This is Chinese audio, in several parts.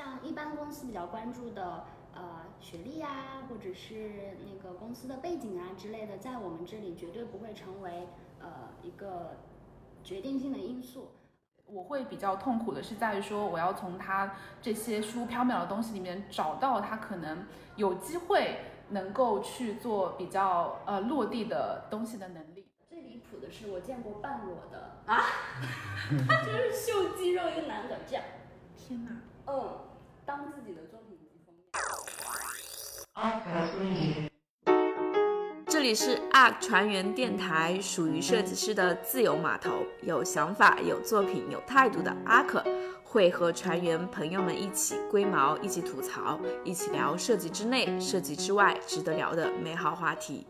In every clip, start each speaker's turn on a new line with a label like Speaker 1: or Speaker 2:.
Speaker 1: 像一般公司比较关注的呃学历啊，或者是那个公司的背景啊之类的，在我们这里绝对不会成为呃一个决定性的因素。
Speaker 2: 我会比较痛苦的是在于说，我要从他这些虚无缥缈的东西里面找到他可能有机会能够去做比较呃落地的东西的能力。
Speaker 1: 最离谱的是，我见过半裸的啊，就是秀肌肉一个男的这样，
Speaker 2: 天哪，
Speaker 1: 嗯，当自己的作品集封
Speaker 3: 面。这里是 ARK 船员电台，属于设计师的自由码头，有想法、有作品、有态度的 ARK 会和船员朋友们一起龟毛，一起吐槽，一起聊设计之内、设计之外值得聊的美好话题。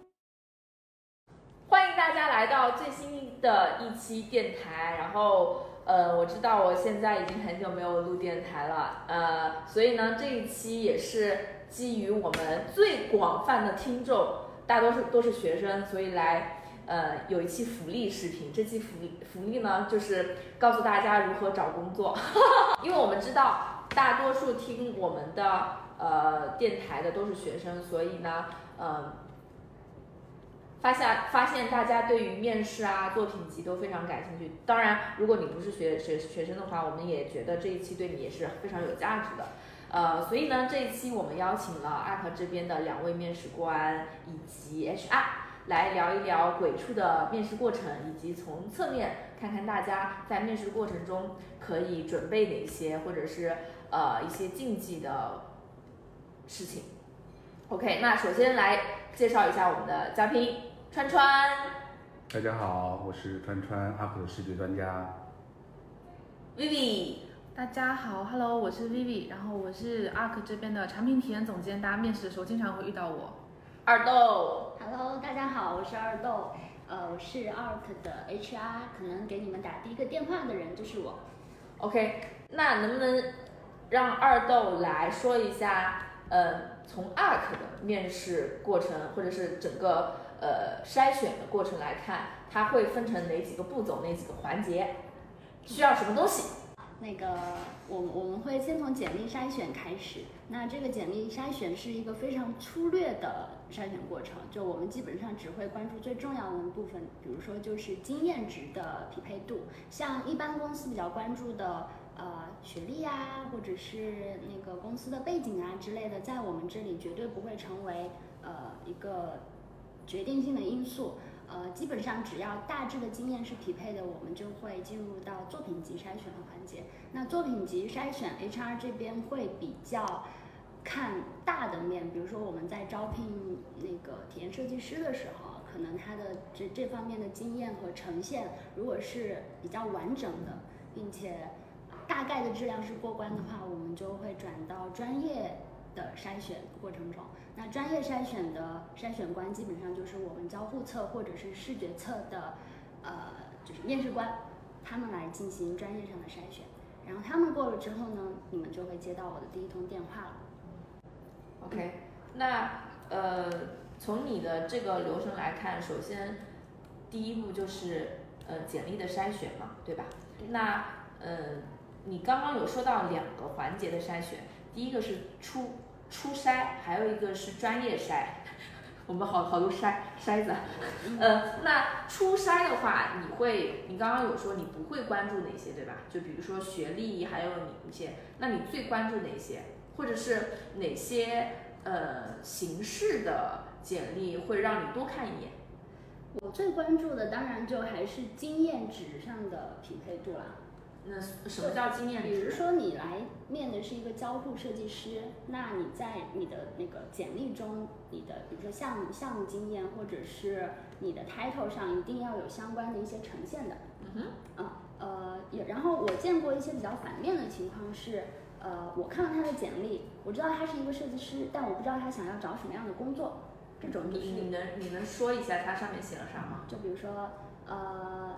Speaker 4: 欢迎大家来到最新的一期电台。然后，呃，我知道我现在已经很久没有录电台了，呃，所以呢，这一期也是基于我们最广泛的听众。大多数都是学生，所以来呃有一期福利视频。这期福利福利呢，就是告诉大家如何找工作。因为我们知道大多数听我们的呃电台的都是学生，所以呢，嗯，发现发现大家对于面试啊、作品集都非常感兴趣。当然，如果你不是学学学生的话，我们也觉得这一期对你也是非常有价值的。呃，所以呢，这一期我们邀请了 UP 这边的两位面试官以及 HR 来聊一聊鬼畜的面试过程，以及从侧面看看大家在面试过程中可以准备哪些，或者是呃一些禁忌的事情。OK，那首先来介绍一下我们的嘉宾川川。
Speaker 5: 大家好，我是川川，阿克的视觉专家。
Speaker 4: Vivi。
Speaker 2: 大家好，Hello，我是 Vivi，然后我是 ARK 这边的产品体验总监，大家面试的时候经常会遇到我。
Speaker 4: 二豆
Speaker 1: ，Hello，大家好，我是二豆，呃，我是 ARK 的 HR，可能给你们打第一个电话的人就是我。
Speaker 4: OK，那能不能让二豆来说一下，呃，从 ARK 的面试过程或者是整个呃筛选的过程来看，它会分成哪几个步骤，哪几个环节，需要什么东西？
Speaker 1: 那个，我我们会先从简历筛选开始。那这个简历筛选是一个非常粗略的筛选过程，就我们基本上只会关注最重要的部分，比如说就是经验值的匹配度。像一般公司比较关注的，呃，学历啊，或者是那个公司的背景啊之类的，在我们这里绝对不会成为呃一个决定性的因素。呃，基本上只要大致的经验是匹配的，我们就会进入到作品集筛选的环节。那作品集筛选，HR 这边会比较看大的面，比如说我们在招聘那个体验设计师的时候，可能他的这这方面的经验和呈现，如果是比较完整的，并且大概的质量是过关的话，我们就会转到专业。的筛选过程中，那专业筛选的筛选官基本上就是我们交互测或者是视觉测的，呃，就是面试官，他们来进行专业上的筛选，然后他们过了之后呢，你们就会接到我的第一通电话了。
Speaker 4: OK，那呃，从你的这个流程来看，首先第一步就是呃简历的筛选嘛，对吧？那呃，你刚刚有说到两个环节的筛选。第一个是初初筛，还有一个是专业筛，我们好好多筛筛子。呃，那初筛的话，你会，你刚刚有说你不会关注哪些，对吧？就比如说学历，还有你一些，那你最关注哪些？或者是哪些呃形式的简历会让你多看一眼？
Speaker 1: 我最关注的当然就还是经验值上的匹配度啦。
Speaker 4: 那什么叫经验？
Speaker 1: 比如说你来面的是一个交互设计师，那你在你的那个简历中，你的比如说项目项目经验，或者是你的 title 上，一定要有相关的一些呈现的。
Speaker 4: 嗯
Speaker 1: 哼，啊呃也，然后我见过一些比较反面的情况是，呃我看了他的简历，我知道他是一个设计师，但我不知道他想要找什么样的工作。这种
Speaker 4: 你你能你能说一下他上面写了啥吗？
Speaker 1: 就比如说呃。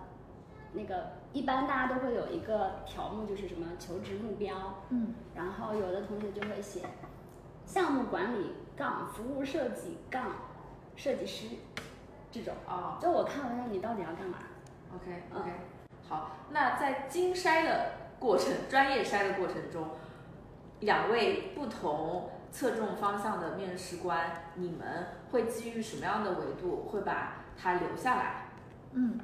Speaker 1: 那个一般大家都会有一个条目，就是什么求职目标，
Speaker 2: 嗯，
Speaker 1: 然后有的同学就会写项目管理杠服务设计杠设计师这种
Speaker 4: 啊，
Speaker 1: 就我看完了，你到底要干嘛
Speaker 4: ？OK OK，好，那在精筛的过程、专业筛的过程中，两位不同侧重方向的面试官，你们会基于什么样的维度会把他留下来？
Speaker 2: 嗯，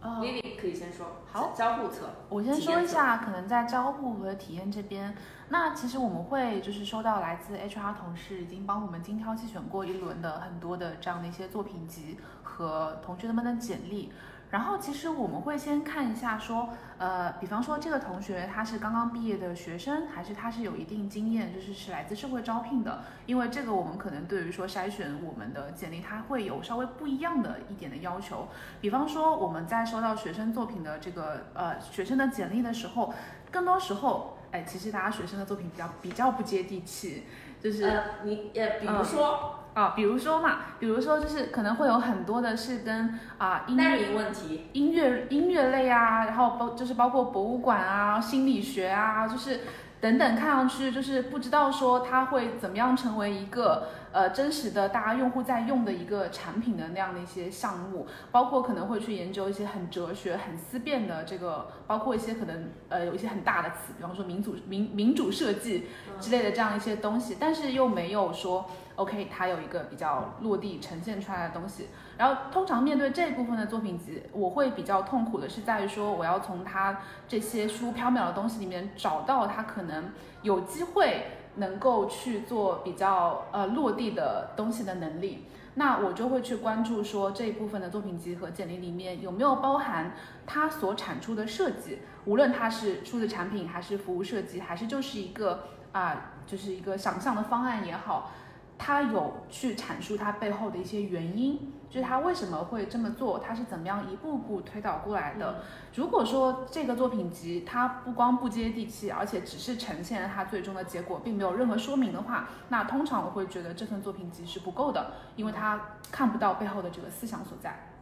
Speaker 2: 呃
Speaker 4: ，Lily 可以先说。
Speaker 2: 好
Speaker 4: 交互侧。
Speaker 2: 我先说一下，可能在交互和体验这边，那其实我们会就是收到来自 HR 同事已经帮我们精挑细选过一轮的很多的这样的一些作品集和同学们的简历。然后其实我们会先看一下说，呃，比方说这个同学他是刚刚毕业的学生，还是他是有一定经验，就是是来自社会招聘的，因为这个我们可能对于说筛选我们的简历，它会有稍微不一样的一点的要求。比方说我们在收到学生作品的这个呃学生的简历的时候，更多时候，哎，其实大家学生的作品比较比较不接地气，就是。
Speaker 4: 呃，你呃，比如说
Speaker 2: 啊，比如说嘛，比如说就是可能会有很多的是跟啊音乐
Speaker 4: 问题，
Speaker 2: 音乐音乐类啊，然后包就是包括博物馆啊、心理学啊，就是等等，看上去就是不知道说它会怎么样成为一个呃真实的大家用户在用的一个产品的那样的一些项目，包括可能会去研究一些很哲学、很思辨的这个，包括一些可能呃有一些很大的词，比方说民主民民主设计之类的这样一些东西，但是又没有说 OK 它有一个比较落地呈现出来的东西。然后通常面对这一部分的作品集，我会比较痛苦的是在于说，我要从它这些虚无缥缈的东西里面找到它可能有机会能够去做比较呃落地的东西的能力。那我就会去关注说这一部分的作品集和简历里面有没有包含它所产出的设计，无论它是数字产品还是服务设计，还是就是一个啊、就是一个想象的方案也好，它有去阐述他背后的一些原因，就是他为什么会这么做，他是怎么样一步步推导过来的。如果说这个作品集它不光不接地气，而且只是呈现了它最终的结果，并没有任何说明的话，那通常我会觉得这份作品集是不够的，因为它看不到背后的这个思想所在。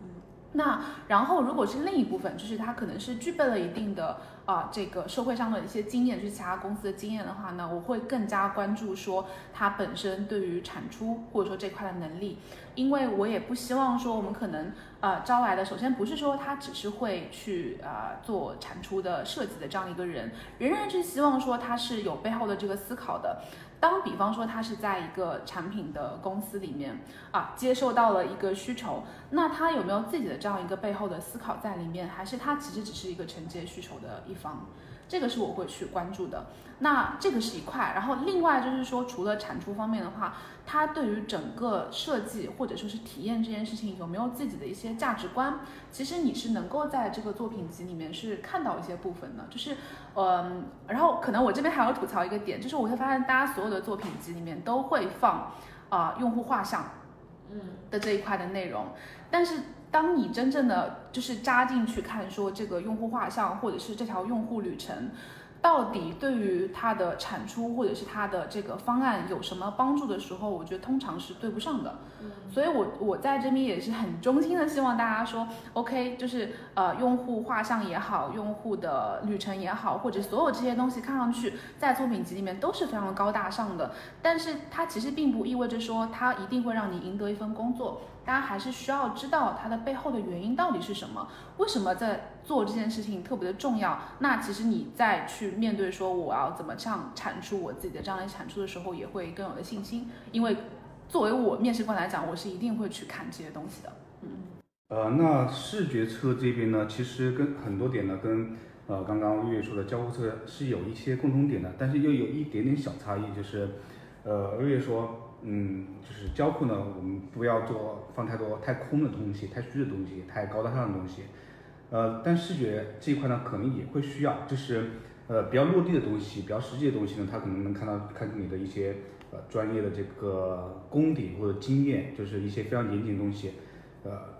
Speaker 2: 那然后，如果是另一部分，就是他可能是具备了一定的啊、这个社会上的一些经验，就是其他公司的经验的话呢，我会更加关注说他本身对于产出或者说这块的能力，因为我也不希望说我们可能呃招来的，首先不是说他只是会去啊、做产出的设计的这样一个人，仍然是希望说他是有背后的这个思考的。当比方说他是在一个产品的公司里面啊，接受到了一个需求，那他有没有自己的这样一个背后的思考在里面，还是他其实只是一个承接需求的一方？这个是我会去关注的。那这个是一块，然后另外就是说，除了产出方面的话，它对于整个设计或者说是体验这件事情有没有自己的一些价值观？其实你是能够在这个作品集里面是看到一些部分的，就是嗯，然后可能我这边还要吐槽一个点，就是我会发现大家所有的作品集里面都会放啊、用户画像，
Speaker 4: 嗯，
Speaker 2: 的这一块的内容，但是当你真正的就是扎进去看，说这个用户画像或者是这条用户旅程，到底对于它的产出或者是它的这个方案有什么帮助的时候，我觉得通常是对不上的。所以我我在这边也是很衷心的希望大家说，OK，就是呃用户画像也好，用户的旅程也好，或者所有这些东西看上去在作品集里面都是非常高大上的，但是它其实并不意味着说它一定会让你赢得一份工作。大家还是需要知道它的背后的原因到底是什么，为什么在做这件事情特别的重要。那其实你再去面对说我要怎么这样产出我自己的这样的产出的时候，也会更有的信心。因为作为我面试官来讲，我是一定会去看这些东西的。
Speaker 5: 呃，那视觉侧这边呢，其实跟很多点呢，跟呃刚刚月月说的交互侧是有一些共同点的，但是又有一点点小差异，就是呃月月说，嗯，就是交互呢，我们不要做放太多太空的东西、太虚的东西、太高大上的东西，呃，但视觉这一块呢，可能也会需要，就是呃比较落地的东西、比较实际的东西呢，它可能能看到看出你的一些呃专业的这个功底或者经验，就是一些非常严谨的东西，呃。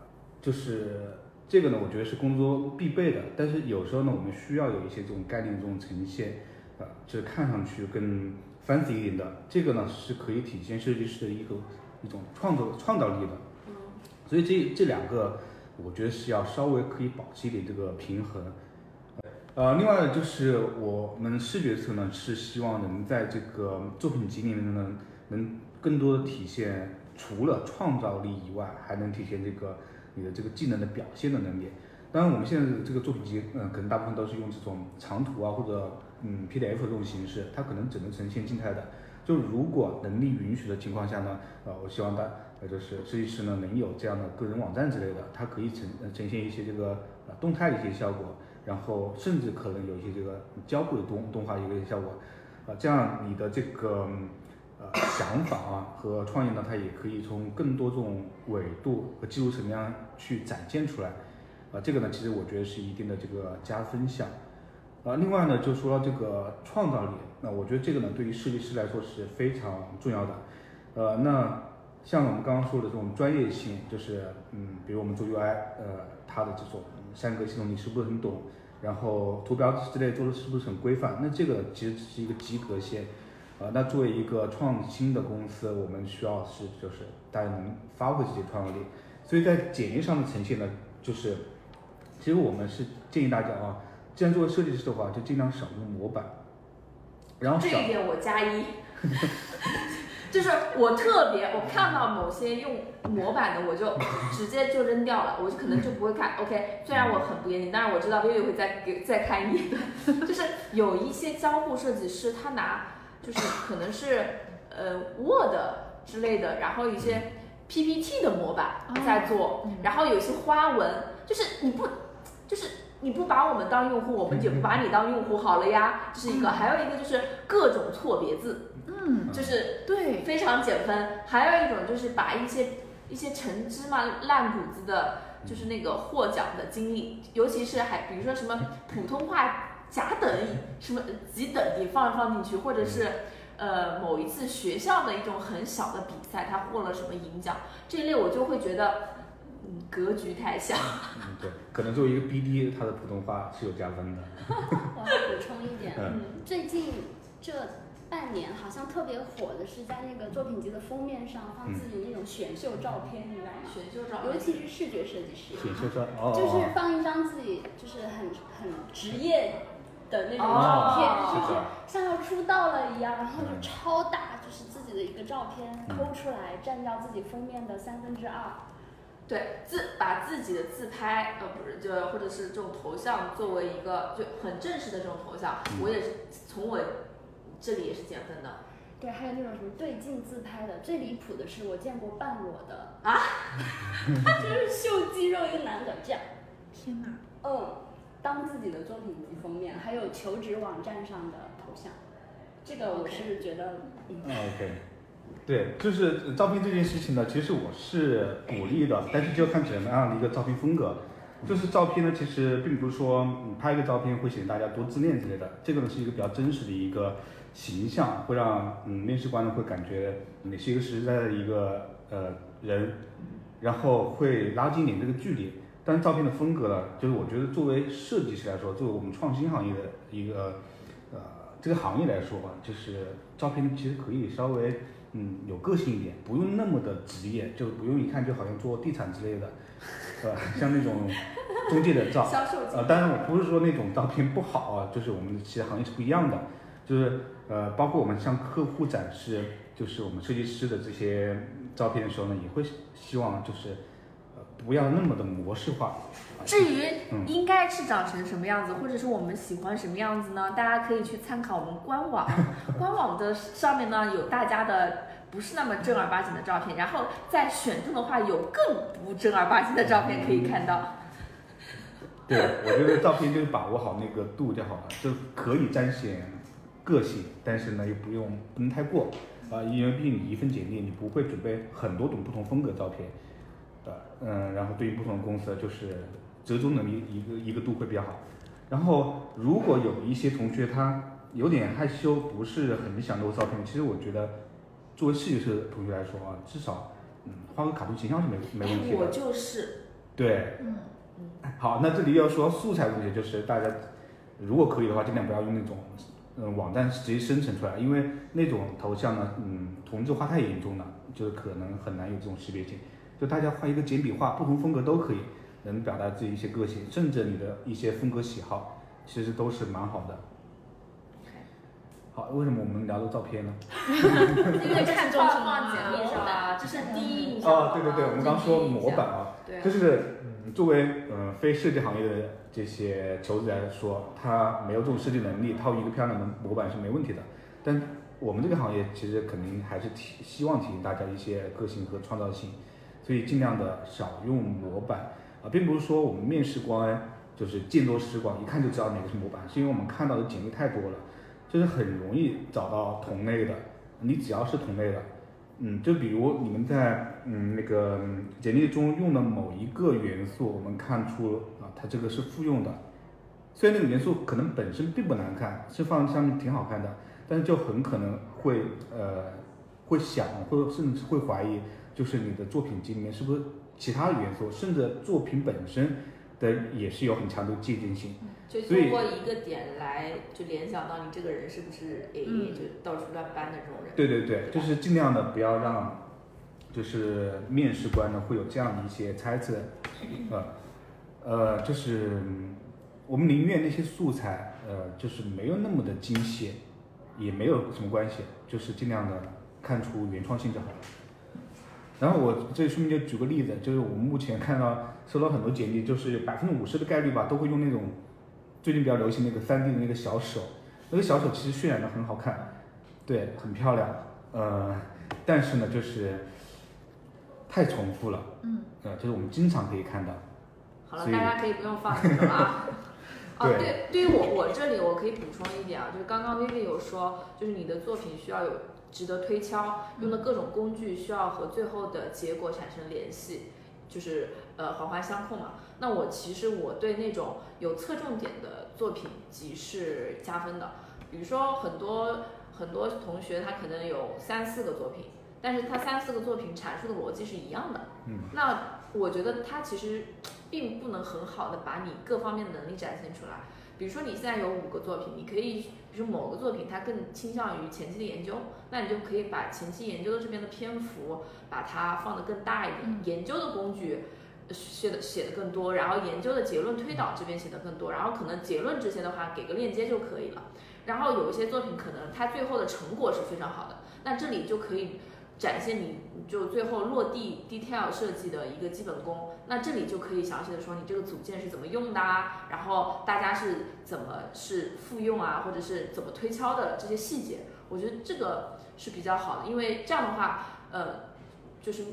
Speaker 5: 就是这个呢，我觉得是工作必备的，但是有时候呢，我们需要有一些这种概念、这种呈现，呃，就是看上去更 fancy 一点的，这个呢是可以体现设计师的一个一种创作创造力的。所以这这两个，我觉得是要稍微可以保持一点这个平衡。呃，另外就是我们视觉侧呢，是希望能在这个作品集里面呢，能更多的体现除了创造力以外，还能体现这个你的这个技能的表现的能力。当然，我们现在的这个作品集，嗯、可能大部分都是用这种长图啊或者嗯 PDF 这种形式，它可能只能呈现静态的。就如果能力允许的情况下呢，呃，我希望大呃就是设计师呢能有这样的个人网站之类的，它可以呈呃呈现一些这个呃动态的一些效果，然后甚至可能有一些这个交互的动动画一个效果，啊，这样你的这个呃想法啊和创意呢，它也可以从更多这种维度和技术层面去展现出来，啊，这个呢其实我觉得是一定的这个加分项。啊，另外呢，就说这个创造力，那我觉得这个呢，对于设计师来说是非常重要的。呃，那像我们刚刚说的这种专业性，就是嗯，比如我们做 UI，呃，它的这种三格系统你是不是很懂？然后图标之类做的是不是很规范？那这个其实只是一个及格线。呃，那作为一个创新的公司，我们需要是就是大家能发挥自己的创造力。所以在简历上的呈现呢，就是其实我们是建议大家啊。既然作为设计师的话，就尽量少用模板，然后
Speaker 4: 这一点我加一，就是我特别我看到某些用模板的，我就直接就扔掉了，我就可能就不会看。OK，虽然我很不严谨，但是我知道微微会再给再看一眼的。就是有一些交互设计师，他拿就是可能是呃 Word 之类的，然后一些 PPT 的模板在做，然后有些花纹，就是你不就是。你不把我们当用户，我们就不把你当用户好了呀，这是一个。还有一个就是各种错别字，
Speaker 2: 嗯，
Speaker 4: 就是
Speaker 2: 对，
Speaker 4: 非常减分。还有一种就是把一些一些陈芝麻烂谷子的，就是那个获奖的经历，尤其是还比如说什么普通话甲等什么几等你放放进去，或者是呃某一次学校的一种很小的比赛，他获了什么银奖，这一类我就会觉得。嗯，格局太小。
Speaker 5: 嗯，对，可能作为一个 BD，他的普通话是有加分的。
Speaker 1: 我要补充一点，嗯，最近这半年好像特别火的是在那个作品集的封面上放自己那种选秀照片，你知道吗？
Speaker 4: 选秀照，
Speaker 1: 尤其是视觉设计师。
Speaker 5: 选秀照，哦。
Speaker 1: 就是放一张自己就是很很职业的那种照片，就是像要出道了一样，然后就超大，就是自己的一个照片抠出来，占掉自己封面的三分之二。
Speaker 4: 对自把自己的自拍，呃，不是，就或者是这种头像作为一个就很正式的这种头像，我也是从我这里也是减分的。
Speaker 1: 对，还有那种什么对镜自拍的，最离谱的是我见过半裸的
Speaker 4: 啊，
Speaker 1: 就是秀肌肉一个男的这样。
Speaker 2: 天哪！
Speaker 1: 嗯，当自己的作品集封面，还有求职网站上的头像，这个我是觉得。
Speaker 5: OK。对，就是照片这件事情呢，其实我是鼓励的，但是就看怎么样的一个照片风格。就是照片呢，其实并不是说你拍一个照片会显得大家多自恋之类的，这个呢是一个比较真实的一个形象，会让嗯面试官呢会感觉你是一个实实在在的一个呃人，然后会拉近点这个距离。但是照片的风格呢，就是我觉得作为设计师来说，作为我们创新行业的一个呃这个行业来说吧，就是照片其实可以稍微。嗯，有个性一点，不用那么的职业，就不用一看就好像做地产之类的，是吧？像那种中介的照，呃，当然我不是说那种照片不好啊，就是我们其他行业是不一样的，就是呃，包括我们向客户展示，就是我们设计师的这些照片的时候呢，也会希望就是呃不要那么的模式化。
Speaker 4: 至于应该是长成什么样子，或者是我们喜欢什么样子呢？大家可以去参考我们官网，官网的上面呢有大家的不是那么正儿八经的照片，然后在选中的话有更不正儿八经的照片可以看到。
Speaker 5: 对，我觉得照片就是把握好那个度就好了，就可以彰显个性，但是呢又不用不能太过啊，因为毕竟你一份简历你不会准备很多种不同风格照片的，嗯，然后对于不同的公司就是。折中能力一个一个度会比较好，然后如果有一些同学他有点害羞，不是很想露照片，其实我觉得作为设计师同学来说啊，至少嗯画个卡通形象是没没问题的。
Speaker 4: 我就是。
Speaker 5: 对。
Speaker 4: 嗯嗯。
Speaker 5: 好，那这里要说素材问题，就是大家如果可以的话，尽量不要用那种嗯网站直接生成出来，因为那种头像呢，嗯同质化太严重了，就是可能很难有这种识别性。就大家画一个简笔画，不同风格都可以。能表达自己一些个性，甚至你的一些风格喜好，其实都是蛮好的。好，为什么我们聊到照片呢？
Speaker 4: 因为看重什么简历上啊，这是第一印象。哦，
Speaker 5: 对对对，我们刚说模板啊，就是嗯，作为嗯非设计行业的这些求职者来说，他没有这种设计能力，套一个漂亮的模板是没问题的。但我们这个行业其实肯定还是提希望提醒大家一些个性和创造性，所以尽量的少用模板啊，并不是说我们面试官就是见多识广，一看就知道哪个是模板，是因为我们看到的简历太多了，就是很容易找到同类的。你只要是同类的，嗯，就比如你们在嗯那个简历中用的某一个元素，我们看出啊，它这个是复用的。虽然那个元素可能本身并不难看，是放在上面挺好看的，但是就很可能会呃会想，或者甚至会怀疑，就是你的作品集里面是不是其他的元素，甚至作品本身的也是有很强的借鉴性。
Speaker 4: 就通过一个点来就联想到你这个人是不是 A，、
Speaker 1: 嗯
Speaker 4: 就到处乱搬的这种人。
Speaker 5: 对对对，就是尽量的不要让，就是面试官呢会有这样的一些猜测，呃，呃，就是嗯我们宁愿那些素材，呃，就是没有那么的精细，也没有什么关系，就是尽量的看出原创性就好了。然后我这里顺便就举个例子，就是我们目前看到收到很多简历，就是百分之五十的概率吧，都会用那种最近比较流行那个三 D 的那个小手，那个小手其实渲染的很好看，对，很漂亮，呃，但是呢，就是太重复了，
Speaker 1: 嗯，
Speaker 5: 呃，就是我们经常可以看到，
Speaker 4: 好了，大家可以不用放这个了啊。哦，
Speaker 5: 对
Speaker 4: 对，对于我我这里我可以补充一点啊，就是刚刚 Vivi 有说，就是你的作品需要有值得推敲，用的各种工具需要和最后的结果产生联系，就是呃环环相扣嘛。那我其实我对那种有侧重点的作品集是加分的，比如说很多很多同学他可能有三四个作品，但是他三四个作品阐述的逻辑是一样的，
Speaker 5: 嗯，
Speaker 4: 那我觉得他其实并不能很好的把你各方面的能力展现出来。比如说你现在有五个作品，你可以，比如某个作品它更倾向于前期的研究，那你就可以把前期研究的这边的篇幅把它放得更大一点，研究的工具呃写的写的更多，然后研究的结论推导这边写的更多，然后可能结论这些的话给个链接就可以了。然后有一些作品可能它最后的成果是非常好的，那这里就可以展现你就最后落地 detail 设计的一个基本功。那这里就可以详细的说你这个组件是怎么用的啊，然后大家是怎么是复用啊，或者是怎么推敲的这些细节。我觉得这个是比较好的，因为这样的话，呃，就是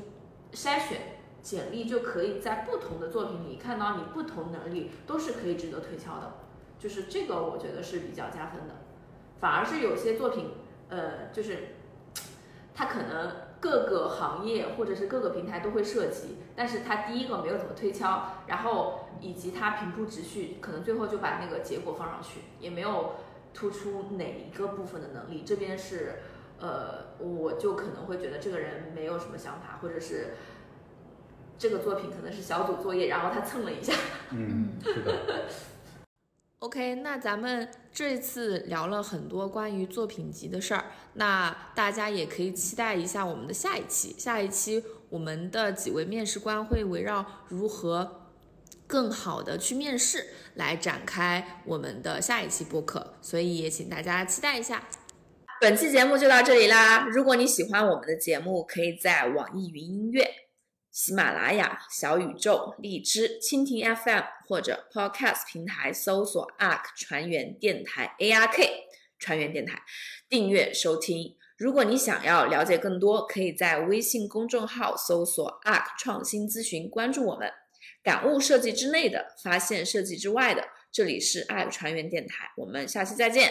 Speaker 4: 筛选简历就可以在不同的作品里看到你不同能力都是可以值得推敲的，就是这个我觉得是比较加分的。反而是有些作品，呃，就是它可能各个行业或者是各个平台都会涉及，但是它第一个没有怎么推敲，然后以及它平铺直叙，可能最后就把那个结果放上去，也没有突出哪一个部分的能力。这边是，呃，我就可能会觉得这个人没有什么想法，或者是这个作品可能是小组作业，然后他蹭了一下。
Speaker 5: 嗯，是的。
Speaker 3: OK，那咱们这次聊了很多关于作品集的事儿，那大家也可以期待一下我们的下一期。下一期我们的几位面试官会围绕如何更好的去面试来展开我们的下一期播客，所以也请大家期待一下。本期节目就到这里啦！如果你喜欢我们的节目，可以在网易云音乐、喜马拉雅、小宇宙、荔枝、蜻蜓 FM 或者 Podcast 平台搜索 ARK 船员电台 ARK 船员电台，订阅收听。如果你想要了解更多，可以在微信公众号搜索 ARK 创新咨询，关注我们。感悟设计之内的，发现设计之外的，这里是 ARK 船员电台，我们下期再见。